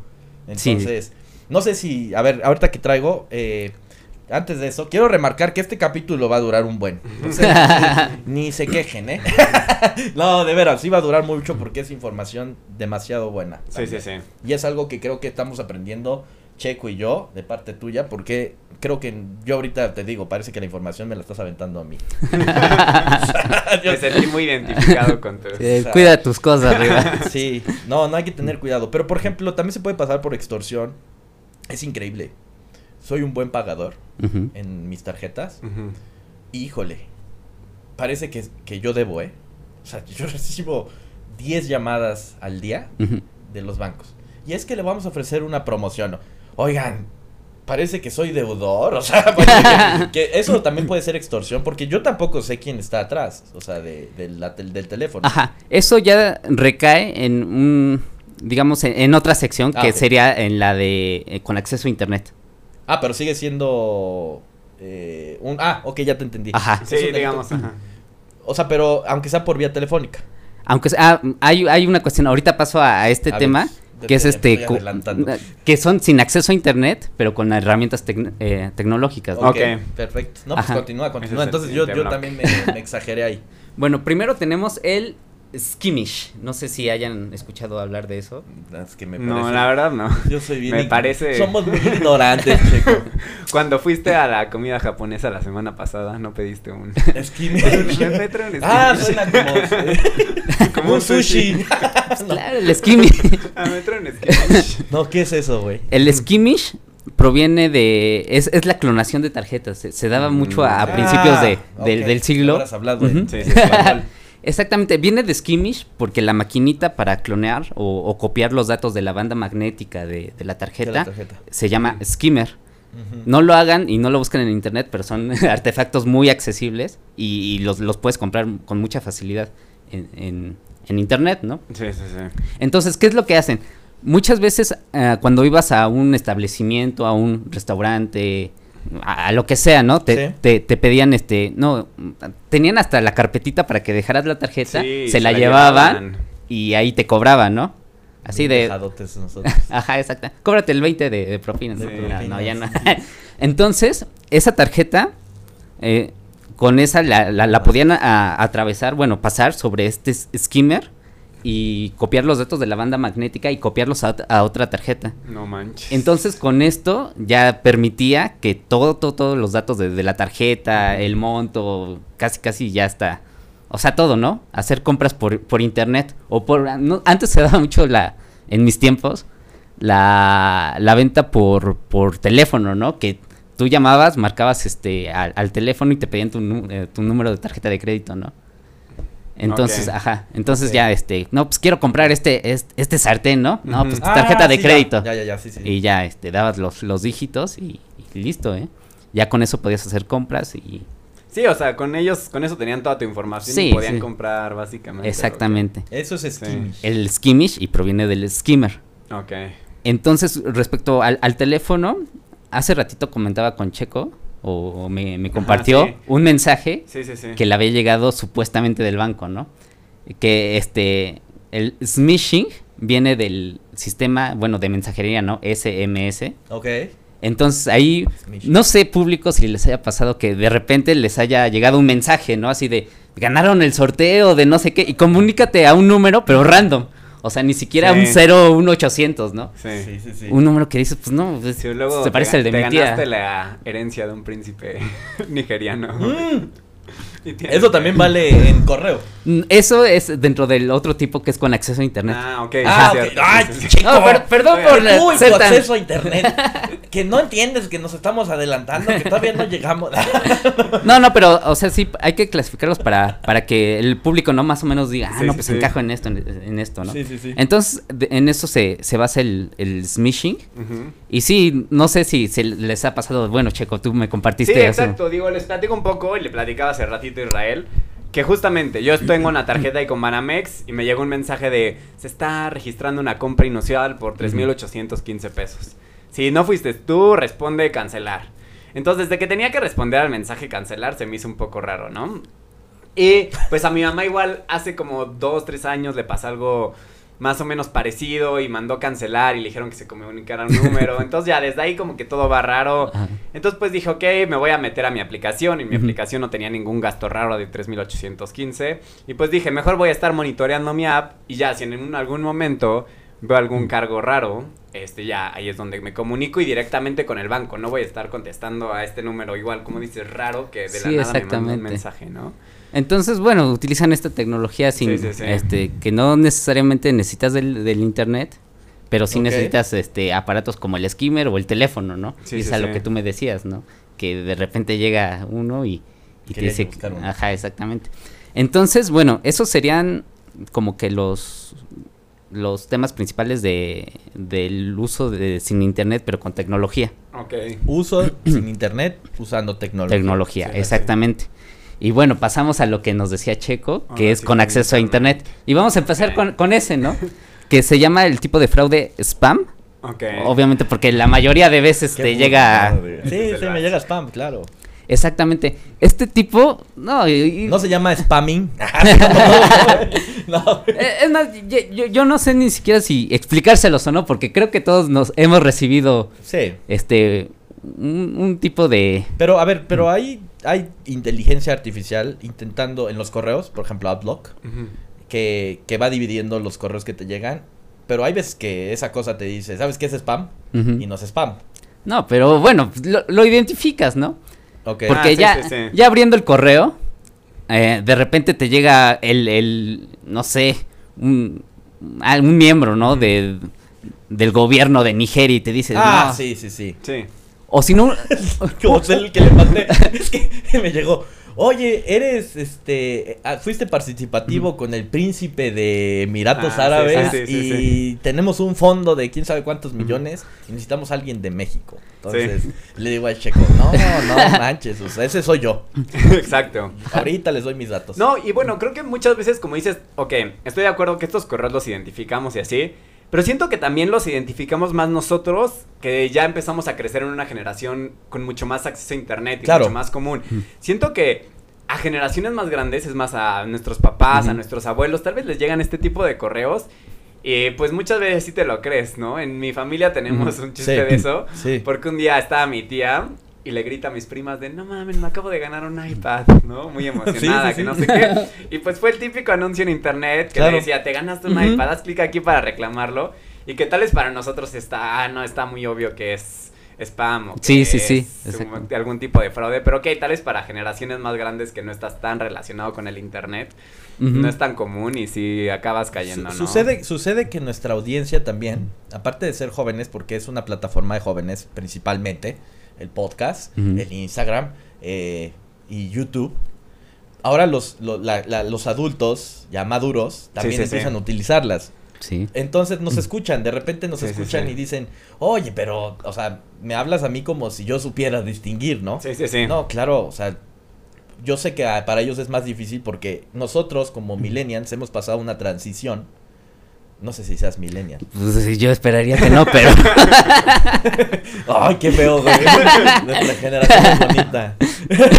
Sí. Entonces, no sé si, a ver, ahorita que traigo, eh, antes de eso, quiero remarcar que este capítulo va a durar un buen. Entonces, [LAUGHS] ni, ni se quejen, ¿eh? [LAUGHS] no, de veras, sí va a durar mucho porque es información demasiado buena. Sí, sí, sí. Y es algo que creo que estamos aprendiendo Checo y yo de parte tuya porque creo que yo ahorita te digo, parece que la información me la estás aventando a mí. [LAUGHS] Me sentí muy identificado con tu... Eh, sea- cuida tus cosas, Riva. Sí, no, no hay que tener cuidado. Pero por ejemplo, también se puede pasar por extorsión. Es increíble. Soy un buen pagador en mis tarjetas. Híjole, parece que, que yo debo, ¿eh? O sea, yo [LAUGHS] recibo 10 llamadas al día de los bancos. Y es que le vamos a ofrecer una promoción. Oigan, parece que soy deudor. O sea, [LAUGHS] que, que eso también puede ser extorsión porque yo tampoco sé quién está atrás. O sea, de, de la tel- del teléfono. Ajá, eso ya recae en un, digamos, en, en otra sección Ah, que ok. sería en la de eh, con acceso a internet. Ah, pero sigue siendo eh, un... Ah, ok, ya te entendí. Ajá. Sí, digamos, ajá. O sea, pero aunque sea por vía telefónica. Aunque sea- ah, hay, hay una cuestión, ahorita paso a, a este A tema, te- que es te este, adelantando. que son sin acceso a internet, pero con herramientas eh, tecnológicas. ¿no? Ok, Ok. perfecto. No, pues Ajá. continúa, continúa. Entonces yo, yo también me, me exageré ahí. [LAUGHS] Bueno, primero tenemos el skimmish. No sé si hayan escuchado hablar de eso. Es que me No, parece- la verdad no. Yo soy bien. me parece- Somos muy ignorantes, Checo. [LAUGHS] Cuando fuiste a la comida japonesa la semana pasada, no pediste un... [LAUGHS] Un ah, skimmish. suena como, [LAUGHS] como un sushi. no, Claro, el skimmish. Ah, me trae un skimmish. no, ¿qué es eso, güey? El skimmish proviene de. Es, es la clonación de tarjetas. Se, se daba mucho a, a Mm. principios de, Ah, del, ok. del siglo. Hablado en- Ujú. Sí, sí. Exactamente, viene de skimmish porque la maquinita para clonear o, o copiar los datos de la banda magnética de, de la tarjeta, De la tarjeta. se llama skimmer. No lo hagan y no lo busquen en internet, pero son [LAUGHS] artefactos muy accesibles y, y los, los puedes comprar con mucha facilidad en, en- en internet, ¿no? Sí, sí, sí. Entonces, ¿qué es lo que hacen? Muchas veces eh, cuando ibas a un establecimiento, a un restaurante, a, a lo que sea, ¿no? Te, Sí. te, te pedían, este, no, tenían hasta la carpetita para que dejaras la tarjeta, Sí, se, la, llevaban llevaban. y ahí te cobraban, ¿no? Así de... nosotros. [LAUGHS] Ajá, exacto. Cóbrate el 20 de, de propina. De No, ya no. [LAUGHS] Entonces, esa tarjeta, eh, con esa la, la- la podían a- atravesar, bueno, pasar sobre este skimmer y copiar los datos de la banda magnética y copiarlos a, ot- a otra tarjeta. No manches. Entonces, con esto ya permitía que todo, todo, todos los datos de, de la tarjeta, el monto, casi, casi ya está. O sea, todo, ¿no? Hacer compras por, por internet o por... no, antes se daba mucho la... En mis tiempos, la, la venta por, por teléfono, ¿no? Que tú llamabas, marcabas este al, al teléfono y te pedían tu, eh, tu número de tarjeta de crédito, ¿no? Entonces, ajá, entonces ya este, no, pues quiero comprar este, este, este sartén, ¿no? No, pues tu Ah, tarjeta de sí, crédito. Ya, ya, ya, sí, sí. Y ya este, dabas los, los dígitos y, y listo, ¿eh? Ya con eso podías hacer compras y... Sí, o sea, con ellos, con eso tenían toda tu información Sí, y podían sí. comprar básicamente. Exactamente. Eso es skimmish. El skimmish y proviene del skimmer. Ok. Entonces, respecto al, al teléfono, hace ratito comentaba con Checo, o, me, Ajá, compartió sí. un mensaje Sí, sí, sí. que le había llegado supuestamente del banco, ¿no? Que este, el smishing viene del sistema, bueno, de mensajería, ¿no? SMS. Ok. Entonces ahí, Smishing. no sé público si les haya pasado que de repente les haya llegado un mensaje, ¿no? Así de, ganaron el sorteo de no sé qué, y comunícate a un número, pero random. O sea, ni siquiera Sí. un 0 o un 800, ¿no? Sí. Sí, sí, sí. Un número que dices, pues no, pues, Sí, luego se parece al de te mi tía. ganaste la herencia de un príncipe [LAUGHS] nigeriano. Mm, [LAUGHS] Eso también vale en correo. Mm, Eso es dentro del otro tipo que es con acceso a internet. Ah, ok. Ah, sí, ok. cierto, Ay, chico. No, per- perdón por la- Uy, ser tu tan- acceso a internet. [LAUGHS] Que no entiendes que nos estamos adelantando, que todavía no llegamos. [LAUGHS] No, no, pero, o sea, sí, hay que clasificarlos para, para que el público no más o menos diga, ah, Sí, no, pues sí. encajo en esto, en, en esto, ¿no? Sí, sí, sí. Entonces, de- en eso se, se basa el, el smishing. Y sí, no sé si se les ha pasado, bueno, Checo, tú me compartiste Sí, eso. exacto. Digo, les platico un poco y le platicaba hace ratito Israel. Que justamente yo tengo una tarjeta ahí con Banamex y me llegó un mensaje de se está registrando una compra inusual por 3.815 pesos. Si no fuiste tú, responde cancelar. Entonces, desde que tenía que responder al mensaje cancelar, se me hizo un poco raro, ¿no? Y pues a mi mamá igual hace como dos, tres años le pasa algo más o menos parecido y mandó cancelar y le dijeron que se comunicara un número. [LAUGHS] Entonces ya desde ahí como que todo va raro. Ajá. Entonces pues dije, ok, me voy a meter a mi aplicación y mi aplicación no tenía ningún gasto raro de 3815. Y pues dije, mejor voy a estar monitoreando mi app y ya si en un- algún momento veo algún cargo raro, este ya ahí es donde me comunico y directamente con el banco. No voy a estar contestando a este número igual, como dices, raro que de Sí, la nada me manda un mensaje, ¿no? Entonces, bueno, utilizan esta tecnología sin, Sí, sí, sí. este, que no necesariamente necesitas del, del internet, pero sí necesitas, este, aparatos como el skimmer o el teléfono, ¿no? Sí, y es sí, a lo que tú me decías, ¿no? Que de repente llega uno y, y te dice, ajá, exactamente. Entonces, bueno, esos serían como que los los temas principales de del uso de sin internet pero con tecnología. Ok. Uso sin internet, usando tecnología. Tecnología, Sí, sí. Y bueno, pasamos a lo que nos decía Checo, que es sí, con acceso a internet. internet. Y vamos a empezar con, con ese, ¿no? [LAUGHS] que se llama el tipo de fraude spam. Ok. Obviamente porque la mayoría de veces Qué te llega... Sí, sí, me llega spam, claro. Exactamente. Este tipo... No, y- y- No se llama spamming. [LAUGHS] [LAUGHS] no. Eh, Es más, yo no sé ni siquiera si explicárselos o no, porque creo que todos nos hemos recibido Sí. este un, un tipo de... Pero, a ver, pero hay, hay inteligencia artificial intentando en los correos, por ejemplo, Outlook, Ujú. que, que va dividiendo los correos que te llegan. Pero hay veces que esa cosa te dice, ¿sabes qué es spam? Y no es spam. No, pero bueno, lo, lo identificas, ¿no? Ok. Porque Ah, sí, ya, sí, sí. ya abriendo el correo, eh, de repente te llega el, el no sé, un, ah, un miembro, ¿no? De, del gobierno de Nigeria y te dice, ah, no. sí, sí, sí. Sí. O si no, [LAUGHS] Como es el que le mandé. es que [LAUGHS] me llegó. Oye, eres, este, ah, fuiste participativo con el príncipe de Emiratos Ah, Árabes sí, sí, y sí, sí. tenemos un fondo de quién sabe cuántos millones y necesitamos a alguien de México. Entonces le digo al checo, no, no manches, o sea, ese soy yo. [LAUGHS] Exacto. Ahorita les doy mis datos. No, y bueno, creo que muchas veces, como dices, ok, estoy de acuerdo que estos correos los identificamos y así, pero siento que también los identificamos más nosotros, que ya empezamos a crecer en una generación con mucho más acceso a internet y Claro. mucho más común. Siento que a generaciones más grandes, es más a nuestros papás, a nuestros abuelos, tal vez les llegan este tipo de correos. Y pues muchas veces sí te lo crees, ¿no? En mi familia tenemos un chiste Sí. de eso. Sí. Porque un día estaba mi tía y le grita a mis primas de, no mames, me acabo de ganar un iPad, ¿no? Muy [LAUGHS] emocionada, Sí, sí, que no sí. sé qué. [LAUGHS] Y pues fue el típico anuncio en internet que Claro. le decía, te ganaste un iPad, haz clic aquí para reclamarlo. Y que tal vez para nosotros está, ah, no, está muy obvio que es spam o que Sí, sí, sí, es un- algún tipo de fraude. Pero ok, tal vez para generaciones más grandes que no estás tan relacionado con el internet, no es tan común y sí acabas cayendo, Su- ¿no? Sucede, sucede que nuestra audiencia también, aparte de ser jóvenes, porque es una plataforma de jóvenes principalmente, el podcast, el Instagram eh, y YouTube, ahora los, lo- la- la- los adultos ya maduros también sí, sí. empiezan a utilizarlas. Sí. Entonces nos escuchan, de repente nos escuchan y dicen, oye, pero, o sea, me hablas a mí como si yo supiera distinguir, ¿no? Sí, sí, sí. No, claro, o sea, yo sé que para ellos es más difícil porque nosotros como millennials hemos pasado una transición. No sé si seas millennial. Pues yo esperaría que no, pero... [LAUGHS] Ay, qué feo, güey. Nuestra generación es bonita.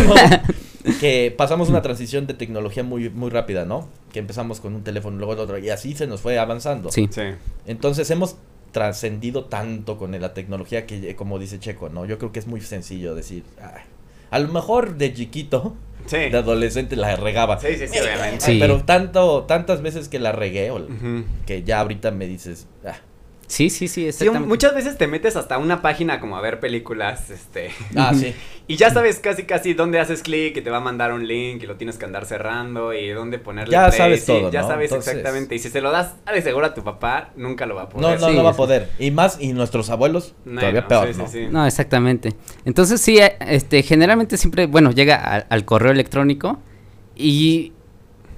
No, [LAUGHS] que pasamos una transición de tecnología muy, muy rápida, ¿no? Que empezamos con un teléfono, luego el otro, y así se nos fue avanzando. sí. Sí. Entonces hemos trascendido tanto con la tecnología que, como dice Checo, ¿no? Yo creo que es muy sencillo decir, "Ay, a lo mejor de chiquito, Sí. de adolescente la regaba. Sí, sí, sí, obviamente. Sí. Pero tanto, tantas veces que la regué, o- que ya ahorita me dices, "Ah, Sí, sí, sí, Sí, muchas veces te metes hasta una página como a ver películas, este, [LAUGHS] ah, sí. [LAUGHS] y ya sabes casi casi dónde haces clic y te va a mandar un link y lo tienes que andar cerrando y dónde ponerle Ya play, sabes sí, todo, ya ¿no? sabes Entonces- exactamente y si se lo das a de seguro a tu papá, nunca lo va a No, poder. no, sí, no va a poder. Y más, y nuestros abuelos, Bueno, todavía peor, sí, ¿no? sí, sí. No, exactamente. Entonces sí, eh, este, generalmente siempre, bueno, llega a- al correo electrónico y,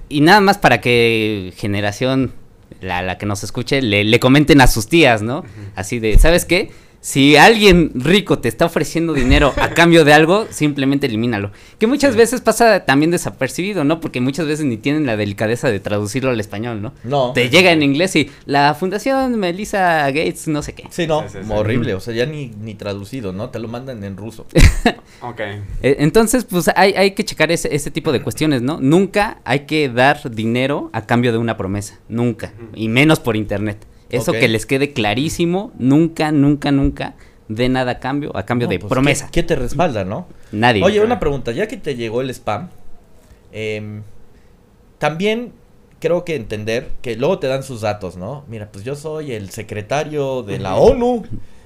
y nada más para que generación, la, la que nos escuche, le, le comenten a sus tías, ¿no? Así de, ¿sabes qué? Si alguien rico te está ofreciendo dinero a cambio de algo, simplemente elimínalo. Que muchas Sí. veces pasa también desapercibido, ¿no? Porque muchas veces ni tienen la delicadeza de traducirlo al español, ¿no? No. Te llega en inglés y la Fundación Melissa Gates, no sé qué. Sí, no, Sí, sí, sí. horrible, o sea, ya ni, ni traducido, ¿no? Te lo mandan en ruso. [LAUGHS] Ok. Eh, Entonces, pues hay, hay que checar ese, ese tipo de cuestiones, ¿no? Nunca hay que dar dinero a cambio de una promesa, nunca, y menos por internet. Eso que les quede clarísimo, nunca, nunca, nunca de nada a cambio, a cambio No, de pues, promesa. ¿qué, qué te respalda, no? Nadie. Oye, una pregunta, ya que te llegó el spam, em, también creo que entender que luego te dan sus datos, ¿no? Mira, pues yo soy el secretario de la. ONU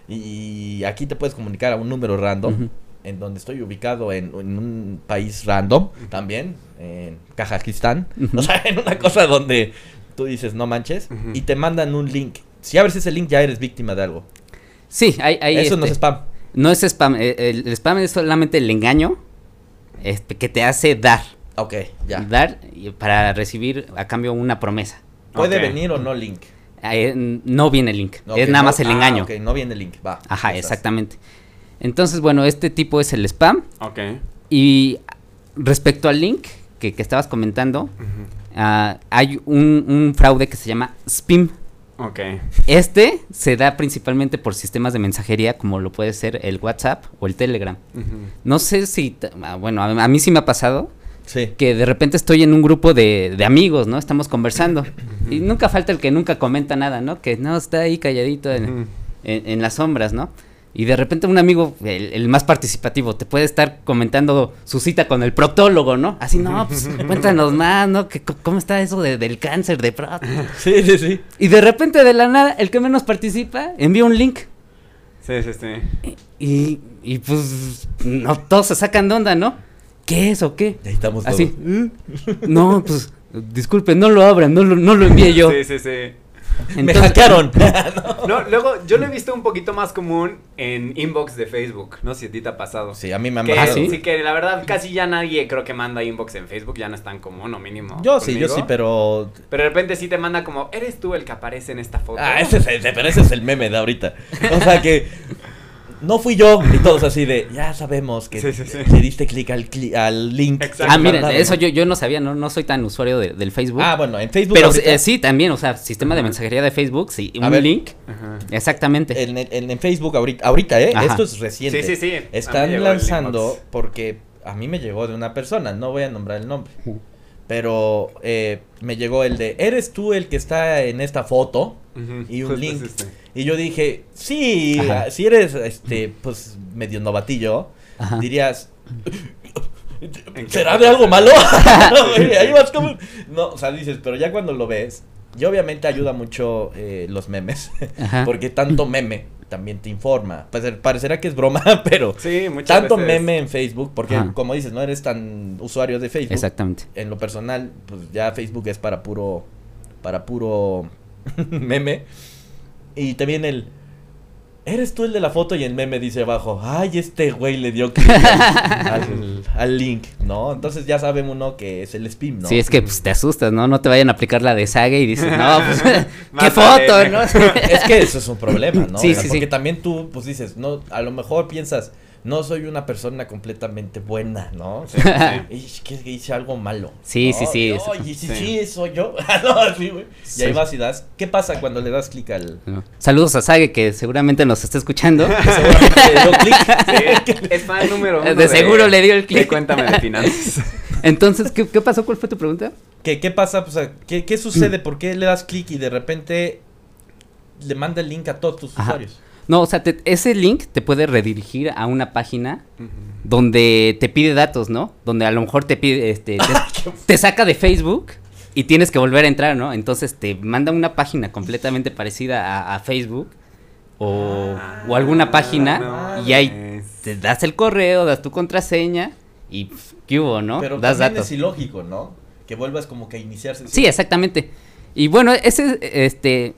y aquí te puedes comunicar a un número random. En donde estoy ubicado en, en un país random también, en Kazajistán. Ujú. [LAUGHS] O sea, en una cosa donde tú dices, no manches, y te mandan un link. Si abres ese link ya eres víctima de algo. Sí, hay, hay Eso no este, es spam. no es spam. eh, El, el spam es solamente el engaño este, que te hace dar. Ok, ya. Dar para recibir a cambio una promesa. Puede venir o no link. Eh, no viene el link, es nada no- más el ah, engaño. ok, no viene el link, va. Ajá, exactamente. Entonces, bueno, este tipo es el spam. Ok. Y respecto al link que, que estabas comentando, Ujú. Ah, hay un, un fraude que se llama SPIM. Ok. Este se da principalmente por sistemas de mensajería como lo puede ser el WhatsApp o el Telegram. No sé si, ah, bueno, a, a mí sí me ha pasado Sí. que de repente estoy en un grupo de, de amigos, ¿no? Estamos conversando. Y nunca falta el que nunca comenta nada, ¿no? Que no, está ahí calladito en, Ujú. en, en las sombras, ¿no? Y de repente un amigo, el, el más participativo, te puede estar comentando su cita con el proctólogo, ¿no? Así, no, pues [LAUGHS] cuéntanos más, ¿no? Co- ¿Cómo está eso de- del cáncer de próstata? [LAUGHS] Sí, sí, sí. Y de repente de la nada, el que menos participa envía un link. Sí, sí, sí. Y, y pues no, todos se sacan de onda, ¿no? ¿Qué es o qué? Ahí estamos todos. Así. No, pues disculpe, no lo abran, no lo, no lo envié [LAUGHS] yo. Sí, sí, sí. [LAUGHS] Me hackearon. [LAUGHS] No, luego yo lo he visto un poquito más común en inbox de Facebook. No sé si a ti te ha pasado. sí, a mí me han. ¿Ah, sí? sí, que la verdad casi ya nadie creo que manda inbox en Facebook, ya no es tan común o mínimo. Yo sí, yo sí, pero. Pero de repente sí te manda como, ¿eres tú el que aparece en esta foto? Ah, ese es el, pero ese es el meme de ahorita. O sea que. No fui yo. Y todos así de. Ya sabemos que Sí, sí, sí. le diste clic al, cli- al link. Exacto. Ah, miren, eso yo, yo no sabía, no, no soy tan usuario de- del Facebook. Ah, bueno, en Facebook. pero ahorita, eh, sí, también, o sea, sistema de mensajería de Facebook, sí, A un ver. link, Ajá. exactamente. En, en- en Facebook ahorita, ahorita, ¿eh? Ajá. Esto es reciente. Sí, sí, sí. Están lanzando, porque a mí me llegó de una persona, no voy a nombrar el nombre. Pero eh, me llegó el de, ¿eres tú el que está en esta foto? Y un justo link. es este. Y yo dije, sí, Ajá. si eres, este, pues, medio novatillo, Ajá. dirías, ¿En qué ¿será de algo malo? [LAUGHS] Ahí vas como, no, o sea, dices, pero ya cuando lo ves, y obviamente ayuda mucho eh, los memes, Ajá. [LAUGHS] porque tanto meme también te informa. Pues parecerá que es broma, [LAUGHS] pero Sí, muchas tanto veces. meme en Facebook, porque Ajá. como dices, no eres tan usuario de Facebook. Exactamente. En lo personal, pues ya Facebook es para puro, para puro [LAUGHS] meme. Y también el, eres tú el de la foto y el meme dice abajo, ay, este güey le dio clic al, [LAUGHS] al- al link, ¿no? Entonces ya sabe uno que es el spam, ¿no? Sí, es que pues, te asustas, ¿no? No te vayan a aplicar la de Saga y dices, no, pues, [LAUGHS] ¿qué foto, no? es que eso es un problema, ¿no? Sí, O sea, sí, porque sí. también tú, pues dices, no, a lo mejor piensas, no soy una persona completamente buena, ¿no? O sea, [LAUGHS] "Ish, que hice algo malo. Sí, ¿no? sí, sí, No, si sí. sí. soy yo. [LAUGHS] no, así, güey. Y Sí. ahí vas y das. ¿Qué pasa cuando le das clic al. No. Saludos a Sage, que seguramente nos está escuchando. [LAUGHS] Seguramente le dio clic. Sí, es fan número uno. De seguro le dio el clic. Cuéntame de finanzas. Entonces, ¿qué, qué pasó? ¿Cuál fue tu pregunta? ¿Qué, ¿Qué pasa? Pues, ¿qué, ¿Qué sucede? ¿Por qué le das clic y de repente le manda el link a todos tus Ajá. usuarios? No, o sea, te- ese link te puede redirigir a una página donde te pide datos, ¿no? Donde a lo mejor te pide, este, te, [LAUGHS] te saca de Facebook y tienes que volver a entrar, ¿no? Entonces te manda una página completamente parecida a, a Facebook o, o alguna página no y ahí te das el correo, das tu contraseña y ¿qué hubo, no? Pero das datos. es ilógico, ¿no? Que vuelvas como que a iniciarse. Sí, exactamente. Y bueno, ese este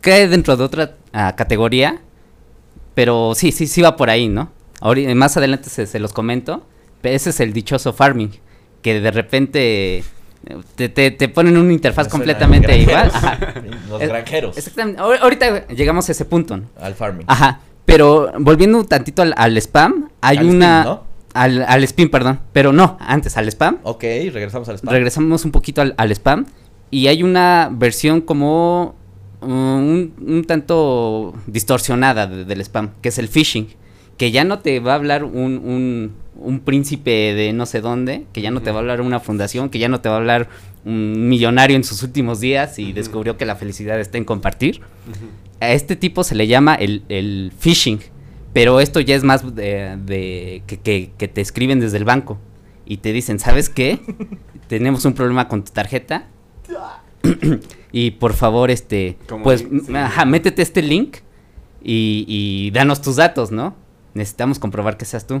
cae dentro de otra ah, categoría, pero sí, sí, sí va por ahí, ¿no? Ahori- más adelante se, se los comento. Ese es el dichoso farming, que de repente eh, te, te, te ponen una interfaz completamente igual. Ajá. [LAUGHS] Los granjeros. Exactamente. Ahor- Ahorita llegamos a ese punto, ¿no? Al farming. Ajá. Pero volviendo un tantito al, al spam, hay Al una... spin, ¿no? al, al spam, perdón. Pero no, antes al spam. Ok, regresamos al spam. Regresamos un poquito al, al spam. Y hay una versión como un, un tanto distorsionada de- del spam, que es el phishing. Que ya no te va a hablar un, un, un príncipe de no sé dónde, que ya no te va a hablar una fundación, que ya no te va a hablar un millonario en sus últimos días y descubrió que la felicidad está en compartir. A este tipo se le llama el, el phishing, pero esto ya es más de, de- que, que- que te escriben desde el banco y te dicen, ¿sabes qué? [LAUGHS] Tenemos un problema con tu tarjeta [CLEARS THROAT] y por favor, este, Como pues, link, sí. m- ajá, métete este link y, y danos tus datos, ¿no? Necesitamos comprobar que seas tú.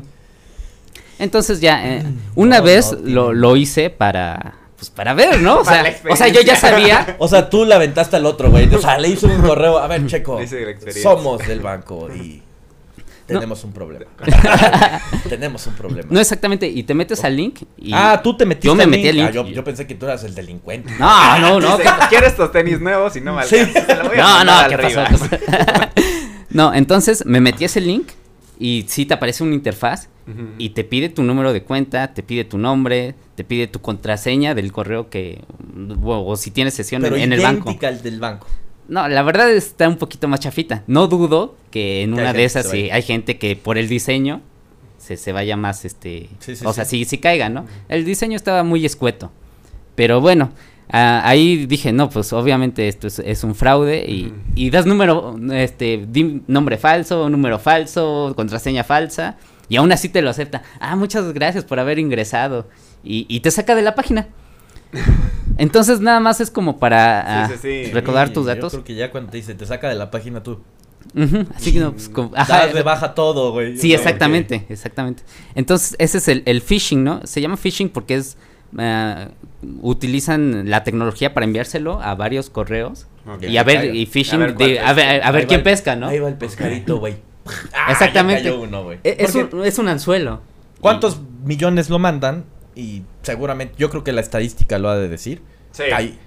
Entonces ya, eh, una No, vez no, lo, lo hice para, pues para ver, ¿no? O sea, la o sea, yo ya sabía. [LAUGHS] O sea, tú le aventaste al otro, güey. O sea, le hizo un correo. A ver, Checo. [LAUGHS] Dice la experiencia. Somos del banco y tenemos un problema. [LAUGHS] tenemos un problema. No exactamente, y te metes al link y... ah, tú te metiste Yo me al metí al Ah, link yo, y- yo pensé que tú eras el delincuente. No, no, no. [LAUGHS] Dice, quiero estos tenis nuevos y no me Sí. voy a No, no, ¿qué pasó? [LAUGHS] No, entonces me metí ese link y sí te aparece una interfaz y te pide tu número de cuenta, te pide tu nombre, te pide tu contraseña del correo que o, o si tienes sesión Pero en, en el banco. al del banco. No, la verdad está un poquito más chafita. No dudo que en Que una de esas sí hay gente que por el diseño se, se vaya más este, Sí, sí, o sea, sí. sí caiga, ¿no? El diseño estaba muy escueto. Pero bueno, ah, ahí dije, no, pues obviamente esto es, es un fraude y, y das número, este, di nombre falso, número falso, contraseña falsa, y aún así te lo acepta. Ah, muchas gracias por haber ingresado. Y, y te saca de la página. Entonces nada más es como para Sí, ah, sí, sí. recordar Sí, tus Yo datos. creo que ya cuando te dice, te saca de la página tú. Así que no, pues, como- ajá, Das de baja todo, güey. Sí, exactamente, exactamente. Entonces, ese es el, el phishing, ¿no? Se llama phishing porque es eh, utilizan la tecnología para enviárselo a varios correos y a ver caiga. y phishing A ver de- a ver, a quién el- pesca, ¿no? Ahí va el pescadito, güey. Ah, Exactamente. uno, güey. E- Es, un, es un anzuelo. ¿Cuántos millones lo mandan? Y seguramente, yo creo que la estadística lo ha de decir. Sí. Hay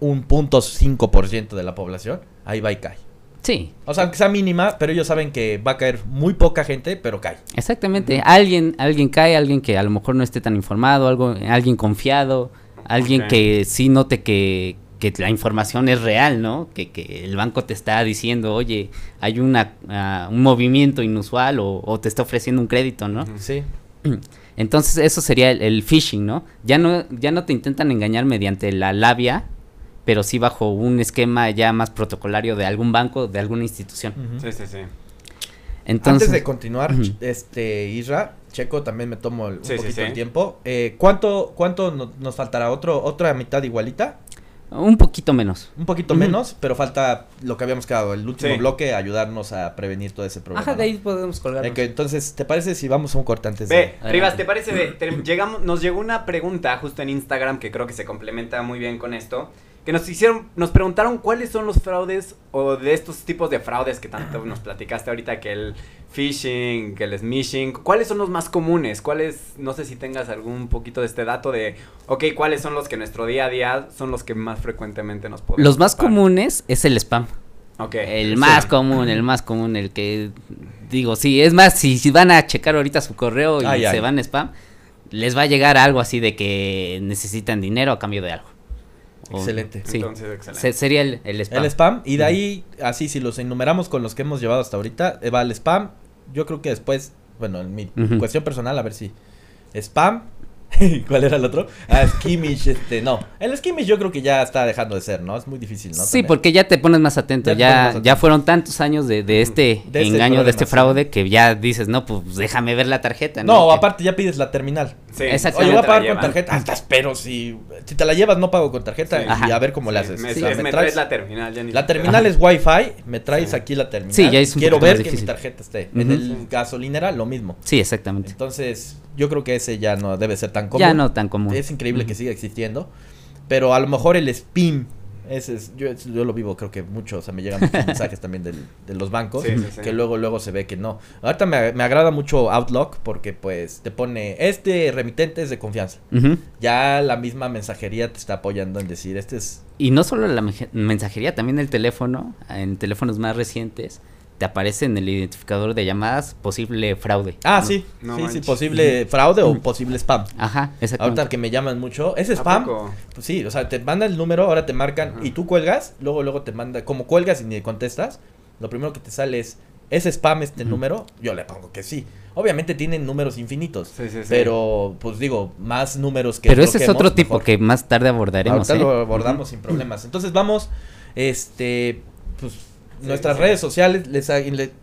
un punto cinco por ciento de la población, ahí va y cae. Sí, O sea, aunque sea mínima, pero ellos saben que va a caer muy poca gente, pero cae. exactamente. Alguien, alguien cae, alguien que a lo mejor no esté tan informado, algo, alguien confiado, alguien que sí note que, que la información es real, ¿no? Que, que el banco te está diciendo, oye, hay una, ah, un movimiento inusual o, o te está ofreciendo un crédito, ¿no? Sí. [CLEARS THROAT] Entonces eso sería el, el phishing, ¿no? Ya no, ya no te intentan engañar mediante la labia, pero sí bajo un esquema ya más protocolario de algún banco, de alguna institución. Sí, sí, sí. Entonces, Antes de continuar, este Isra, Checo, también me tomo el- un Sí, sí, poquito sí. el tiempo. Eh, ¿Cuánto, cuánto no- nos faltará? ¿Otro, ¿Otra mitad igualita? Un poquito menos. Un poquito menos, pero falta lo que habíamos quedado, el último Sí. bloque, ayudarnos a prevenir todo ese problema. Ajá, de ahí podemos colgar. Eh, entonces, ¿te parece si vamos a un corte antes Ve, de...? Rivas, ¿te parece? Te- llegamos, nos llegó una pregunta justo en Instagram que creo que se complementa muy bien con esto. Que nos hicieron, nos preguntaron cuáles son los fraudes o de estos tipos de fraudes que tanto nos platicaste ahorita, que el phishing, que el smishing, ¿cuáles son los más comunes? ¿Cuáles, no sé si tengas algún poquito de este dato de, ok, cuáles son los que en nuestro día a día son los que más frecuentemente nos podemos Los más comunes es el spam. Ok. El sí. más común, el más común, el que digo, sí, es más, si, si van a checar ahorita su correo y Ay, se ay. van a spam, les va a llegar algo así de que necesitan dinero a cambio de algo. Excelente. Sí. Entonces, excelente. Se- sería el, el spam. El spam, y de ahí, así, si los enumeramos con los que hemos llevado hasta ahorita, eh, va el spam. Yo creo que después, bueno, en mi cuestión personal, a ver si. Spam. [LAUGHS] ¿Cuál era el otro? Ah, skimmish, este, no. El skimmish yo creo que ya está dejando de ser, ¿no? Es muy difícil, ¿no? Sí, También. porque ya te pones más atento, Ya ya, fueron tantos años de, de este De este engaño, de este fraude, que ya dices, no, pues déjame ver la tarjeta. No, Que- aparte ya pides la terminal. Sí, Exactamente. Oye, voy a pagar con tarjeta. Ah, estás, pero si, si te la llevas, no pago con tarjeta. Sí. Y Ajá. a ver cómo le Sí, haces. Me, O sea, me me traes traes- la terminal, ya ni La terminal es Wi-Fi, me traes Sí. aquí la terminal. Sí, ya es un Quiero ver más que mi tarjeta esté. En el gasolinera, lo mismo. Sí, exactamente. Entonces, yo creo que ese ya no debe ser tan común. Ya no tan común. Es increíble que Ujú. siga existiendo. Pero a lo mejor el spam, ese es, yo, yo lo vivo, creo que mucho. O sea, me llegan muchos [LAUGHS] mensajes también del- de los bancos. Sí, sí, sí. Que luego, luego se ve que no. Ahorita me, me agrada mucho Outlook porque pues te pone, este remitente es de confianza. Ujú. Ya la misma mensajería te está apoyando en decir, este es... Y no solo la mensajería, también el teléfono, en teléfonos más recientes, te aparece en el identificador de llamadas posible fraude. Ah, sí, No sí, sí, posible fraude o posible spam. Ajá, exactamente. Ahorita que me llaman mucho, ¿es ¿A spam? Pues sí, o sea, te manda el número, ahora te marcan Ajá. y tú cuelgas, luego luego te manda, como cuelgas y ni contestas, lo primero que te sale es, ¿es spam este número? Yo le pongo que sí. Obviamente tienen números infinitos, Sí, sí, sí. pero pues digo, más números que Pero ese es otro tipo mejor. que más tarde abordaremos. Ahorita ¿eh? lo abordamos sin problemas. Entonces vamos, este, pues Sí, nuestras sí. redes sociales, les,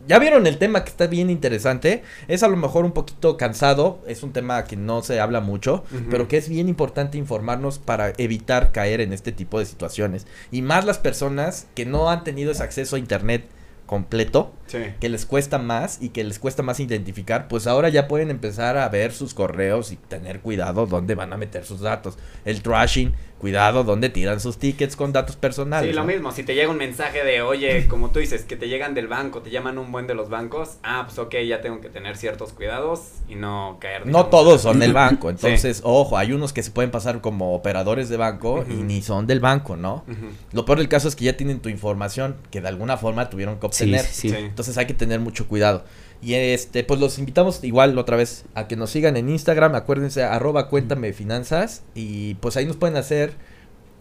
ya vieron el tema que está bien interesante, es a lo mejor un poquito cansado, es un tema que no se habla mucho, pero que es bien importante informarnos para evitar caer en este tipo de situaciones. Y más las personas que no han tenido ese acceso a internet completo, Sí. que les cuesta más y que les cuesta más identificar, pues ahora ya pueden empezar a ver sus correos y tener cuidado dónde van a meter sus datos. El trashing, cuidado dónde tiran sus tickets con datos personales. Sí, lo ¿no? mismo, si te llega un mensaje de, oye, como tú dices, que te llegan del banco, te llaman un buen de los bancos, ah, pues ok, ya tengo que tener ciertos cuidados y no caer. No todos son del [LAUGHS] banco, Sí. entonces, ojo, hay unos que se pueden pasar como operadores de banco y ni son del banco, ¿no? Lo peor del caso es que ya tienen tu información que de alguna forma tuvieron que Sí, obtener. sí, sí. Entonces hay que tener mucho cuidado. Y este, pues los invitamos igual otra vez a que nos sigan en Instagram, acuérdense, arroba cuéntame finanzas. Y pues ahí nos pueden hacer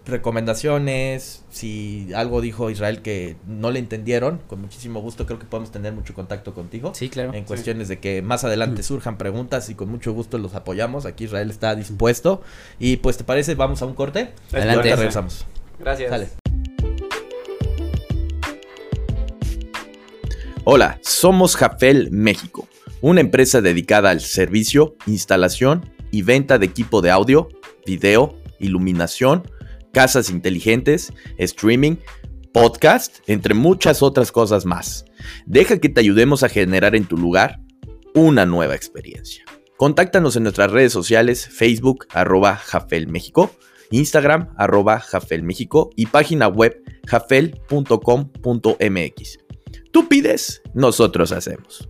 recomendaciones. Si algo dijo Israel que no le entendieron, con muchísimo gusto creo que podemos tener mucho contacto contigo. Sí, claro. En cuestiones de que más adelante surjan preguntas y con mucho gusto los apoyamos. Aquí Israel está dispuesto. Y pues, ¿te parece? Vamos a un corte. Y Adelante. ahorita regresamos. Gracias. Sale. Hola, somos Jafel México, una empresa dedicada al servicio, instalación y venta de equipo de audio, video, iluminación, casas inteligentes, streaming, podcast, entre muchas otras cosas más. Deja que te ayudemos a generar en tu lugar una nueva experiencia. Contáctanos en nuestras redes sociales, Facebook, arroba Jafel México, Instagram, arroba Jafel México y página web jafel.com.mx. Tú pides, nosotros hacemos.